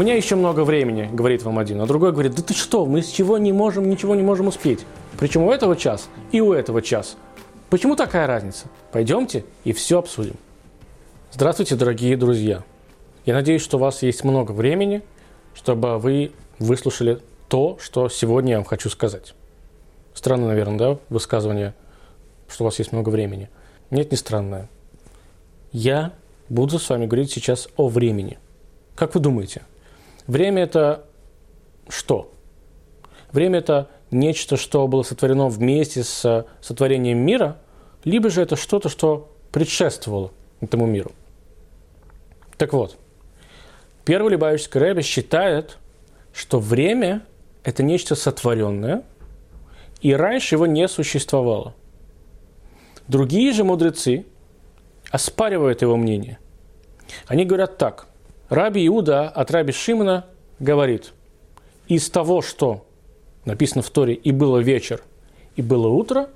меня еще много времени, говорит вам один, а другой говорит, да ты что, мы с чего не можем, ничего не можем успеть. Причем у этого час и у этого час. Почему такая разница? Пойдемте и все обсудим. Здравствуйте, дорогие друзья. Я надеюсь, что у вас есть много времени, чтобы вы выслушали то, что сегодня я вам хочу сказать. Странно, наверное, да, высказывание, что у вас есть много времени. Нет, не странное. Я буду с вами говорить сейчас о времени. Как вы думаете, Время – это что? Время – это нечто, что было сотворено вместе с сотворением мира, либо же это что-то, что предшествовало этому миру. Так вот, первый Любавичский Рэбе считает, что время – это нечто сотворенное, и раньше его не существовало. Другие же мудрецы оспаривают его мнение. Они говорят так. Раби Иуда от Раби Шимона говорит, из того, что написано в Торе «и было вечер, и было утро»,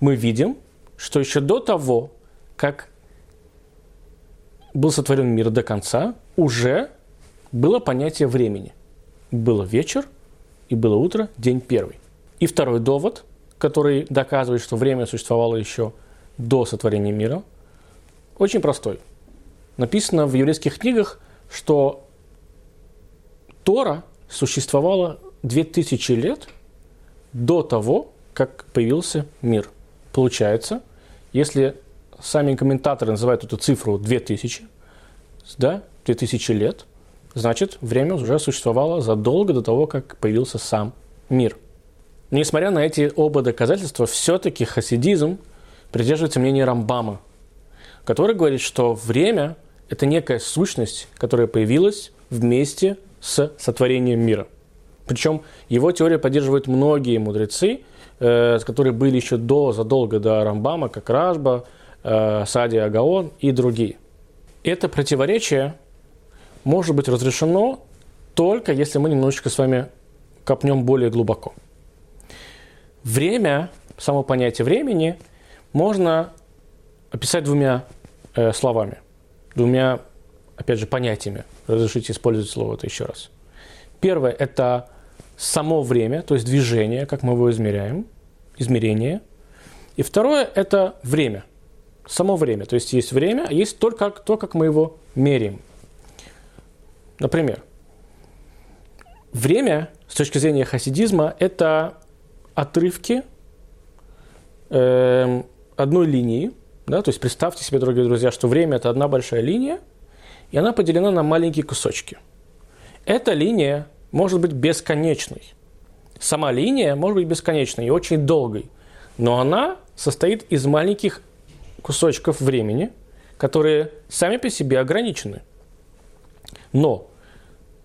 мы видим, что еще до того, как был сотворен мир до конца, уже было понятие времени. Было вечер, и было утро, день первый. И второй довод, который доказывает, что время существовало еще до сотворения мира, очень простой. Написано в еврейских книгах, что Тора существовала 2000 лет до того, как появился мир. Получается, если сами комментаторы называют эту цифру 2000, да, 2000 лет, значит, время уже существовало задолго до того, как появился сам мир. Несмотря на эти оба доказательства, все-таки хасидизм придерживается мнения Рамбама, который говорит, что время – это некая сущность, которая появилась вместе с сотворением мира. Причем его теория поддерживают многие мудрецы, э, которые были еще до, задолго до Рамбама, как Ражба, э, Сади Агаон и другие. Это противоречие может быть разрешено только если мы немножечко с вами копнем более глубоко. Время, само понятие времени, можно описать двумя э, словами, двумя опять же, понятиями. Разрешите использовать слово это еще раз. Первое – это само время, то есть движение, как мы его измеряем, измерение. И второе – это время, само время. То есть есть время, а есть только то, как мы его меряем. Например, время с точки зрения хасидизма – это отрывки э, одной линии. Да? То есть представьте себе, дорогие друзья, что время – это одна большая линия – и она поделена на маленькие кусочки. Эта линия может быть бесконечной. Сама линия может быть бесконечной и очень долгой, но она состоит из маленьких кусочков времени, которые сами по себе ограничены. Но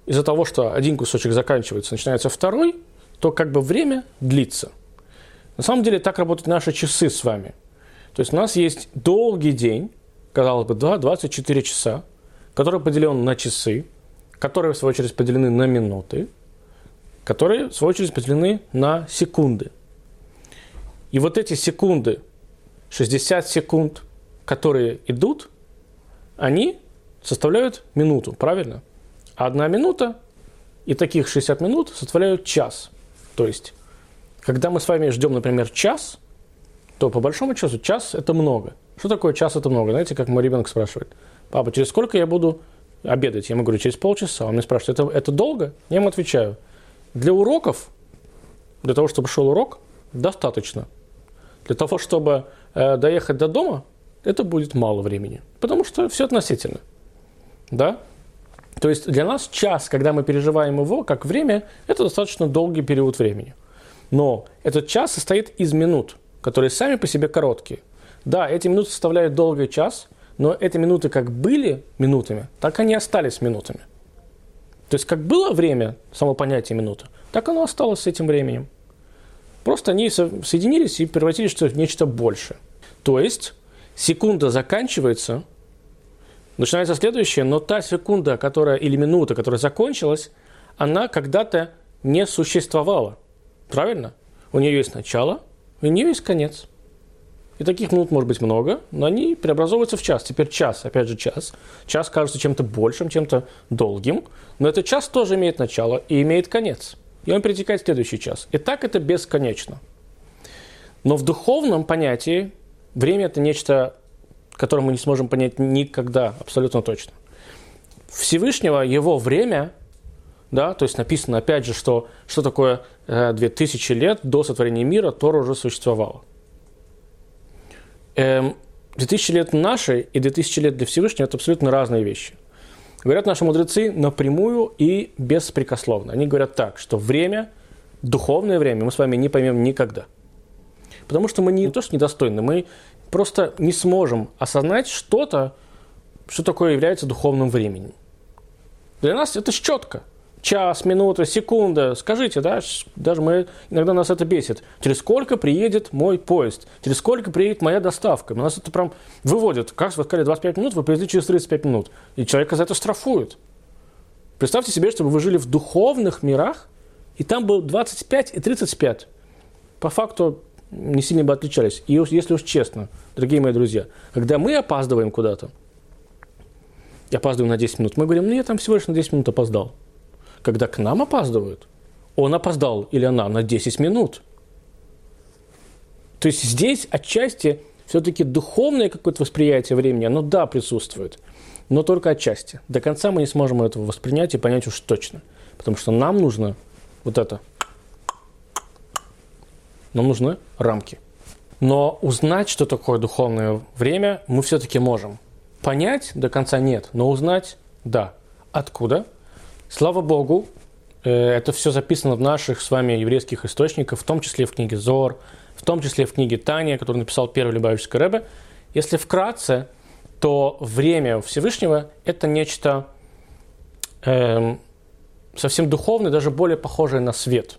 из-за того, что один кусочек заканчивается, начинается второй, то как бы время длится. На самом деле так работают наши часы с вами. То есть у нас есть долгий день, казалось бы, 24 часа, который поделен на часы, которые, в свою очередь, поделены на минуты, которые, в свою очередь, поделены на секунды. И вот эти секунды, 60 секунд, которые идут, они составляют минуту, правильно? А одна минута и таких 60 минут составляют час. То есть, когда мы с вами ждем, например, час, то по большому счету час – это много. Что такое час – это много? Знаете, как мой ребенок спрашивает – папа, через сколько я буду обедать? Я ему говорю, через полчаса. Он меня спрашивает, это, это долго? Я ему отвечаю, для уроков, для того, чтобы шел урок, достаточно. Для того, чтобы э, доехать до дома, это будет мало времени. Потому что все относительно. Да? То есть для нас час, когда мы переживаем его как время, это достаточно долгий период времени. Но этот час состоит из минут, которые сами по себе короткие. Да, эти минуты составляют долгий час – но эти минуты как были минутами, так они остались минутами. То есть как было время, само понятие минуты, так оно осталось с этим временем. Просто они соединились и превратились в нечто большее. То есть секунда заканчивается, начинается следующее, но та секунда, которая, или минута, которая закончилась, она когда-то не существовала. Правильно? У нее есть начало, у нее есть конец. И таких минут может быть много, но они преобразовываются в час. Теперь час, опять же час. Час кажется чем-то большим, чем-то долгим. Но этот час тоже имеет начало и имеет конец. И он перетекает в следующий час. И так это бесконечно. Но в духовном понятии время – это нечто, которое мы не сможем понять никогда, абсолютно точно. Всевышнего, его время, да, то есть написано опять же, что, что такое э, 2000 лет до сотворения мира, Тора уже существовало. Эм, 2000 лет нашей и 2000 лет для Всевышнего – это абсолютно разные вещи. Говорят наши мудрецы напрямую и беспрекословно. Они говорят так, что время, духовное время мы с вами не поймем никогда – Потому что мы не то, что недостойны, мы просто не сможем осознать что-то, что такое является духовным временем. Для нас это четко. Час, минута, секунда. Скажите, да, даже мы, иногда нас это бесит. Через сколько приедет мой поезд? Через сколько приедет моя доставка? Нас это прям выводит. Как вы сказали, 25 минут, вы привезли через 35 минут. И человека за это штрафуют. Представьте себе, чтобы вы жили в духовных мирах, и там было 25 и 35. По факту не сильно бы отличались. И если уж честно, дорогие мои друзья, когда мы опаздываем куда-то, я опаздываю на 10 минут, мы говорим, ну я там всего лишь на 10 минут опоздал. Когда к нам опаздывают, он опоздал или она на 10 минут. То есть здесь отчасти все-таки духовное какое-то восприятие времени, оно да, присутствует, но только отчасти. До конца мы не сможем этого воспринять и понять уж точно. Потому что нам нужно вот это – нам нужны рамки. Но узнать, что такое духовное время, мы все-таки можем. Понять до конца нет, но узнать – да. Откуда? Слава Богу, э, это все записано в наших с вами еврейских источниках, в том числе в книге Зор, в том числе в книге Таня, которую написал первый Любавичский Рэбе. Если вкратце, то время Всевышнего – это нечто эм, совсем духовное, даже более похожее на свет.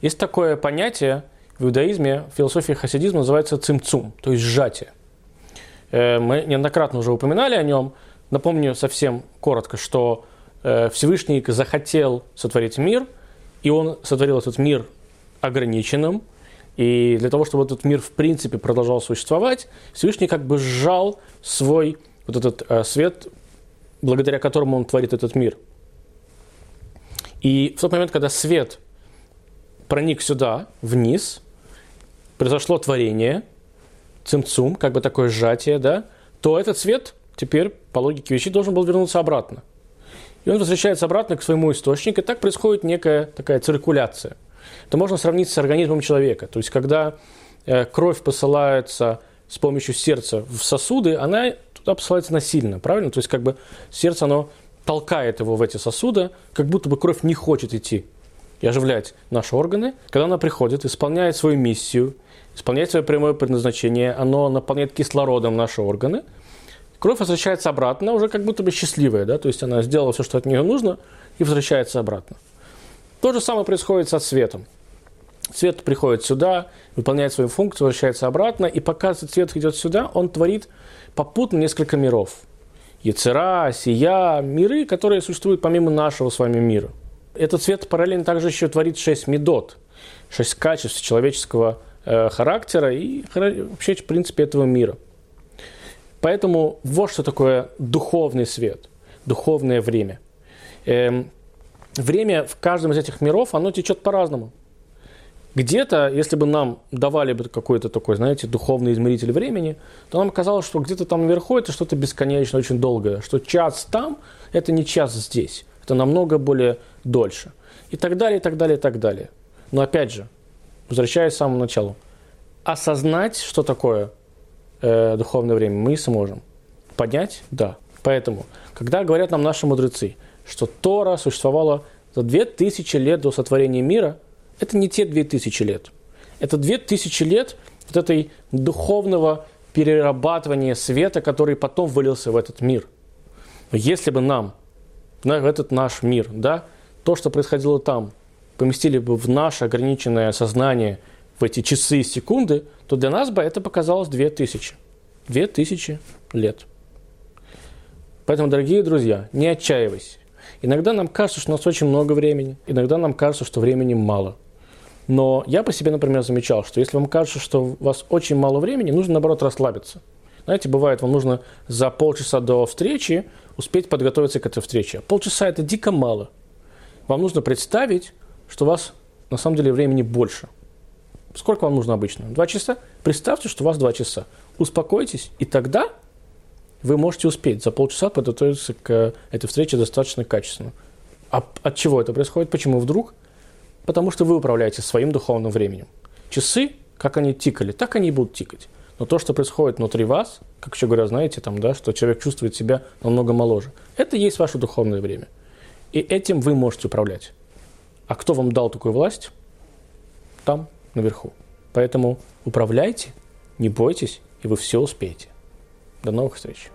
Есть такое понятие в иудаизме, в философии хасидизма называется цимцум, то есть сжатие. Э, мы неоднократно уже упоминали о нем. Напомню совсем коротко, что Всевышний захотел сотворить мир, и он сотворил этот мир ограниченным, и для того, чтобы этот мир в принципе продолжал существовать, Всевышний как бы сжал свой вот этот э, свет, благодаря которому он творит этот мир. И в тот момент, когда свет проник сюда, вниз, произошло творение, цимцум, как бы такое сжатие, да, то этот свет теперь, по логике вещей, должен был вернуться обратно. И он возвращается обратно к своему источнику, и так происходит некая такая циркуляция. Это можно сравнить с организмом человека. То есть, когда э, кровь посылается с помощью сердца в сосуды, она туда посылается насильно, правильно? То есть, как бы сердце, оно толкает его в эти сосуды, как будто бы кровь не хочет идти и оживлять наши органы. Когда она приходит, исполняет свою миссию, исполняет свое прямое предназначение, оно наполняет кислородом наши органы, кровь возвращается обратно, уже как будто бы счастливая, да, то есть она сделала все, что от нее нужно, и возвращается обратно. То же самое происходит со светом. Свет приходит сюда, выполняет свою функцию, возвращается обратно, и пока свет идет сюда, он творит попутно несколько миров. Яцера, Сия, миры, которые существуют помимо нашего с вами мира. Этот свет параллельно также еще творит шесть медот, шесть качеств человеческого Э, характера и вообще, в принципе, этого мира. Поэтому вот что такое духовный свет, духовное время. Эм, время в каждом из этих миров, оно течет по-разному. Где-то, если бы нам давали бы какой-то такой, знаете, духовный измеритель времени, то нам казалось, что где-то там наверху это что-то бесконечно, очень долгое, что час там – это не час здесь, это намного более дольше. И так далее, и так далее, и так далее. Но опять же, возвращаясь к самому началу, осознать, что такое э, духовное время, мы сможем. Поднять? Да. Поэтому, когда говорят нам наши мудрецы, что Тора существовала за 2000 лет до сотворения мира, это не те 2000 лет. Это 2000 лет вот этой духовного перерабатывания света, который потом вылился в этот мир. Если бы нам, в этот наш мир, да, то, что происходило там, поместили бы в наше ограниченное сознание в эти часы и секунды, то для нас бы это показалось 2000. 2000 лет. Поэтому, дорогие друзья, не отчаивайся. Иногда нам кажется, что у нас очень много времени, иногда нам кажется, что времени мало. Но я по себе, например, замечал, что если вам кажется, что у вас очень мало времени, нужно, наоборот, расслабиться. Знаете, бывает, вам нужно за полчаса до встречи успеть подготовиться к этой встрече. Полчаса – это дико мало. Вам нужно представить, что у вас на самом деле времени больше. Сколько вам нужно обычно? Два часа? Представьте, что у вас два часа. Успокойтесь, и тогда вы можете успеть за полчаса подготовиться к этой встрече достаточно качественно. А от чего это происходит? Почему вдруг? Потому что вы управляете своим духовным временем. Часы, как они тикали, так они и будут тикать. Но то, что происходит внутри вас, как еще говорят, знаете, там, да, что человек чувствует себя намного моложе, это и есть ваше духовное время. И этим вы можете управлять. А кто вам дал такую власть? Там, наверху. Поэтому управляйте, не бойтесь, и вы все успеете. До новых встреч!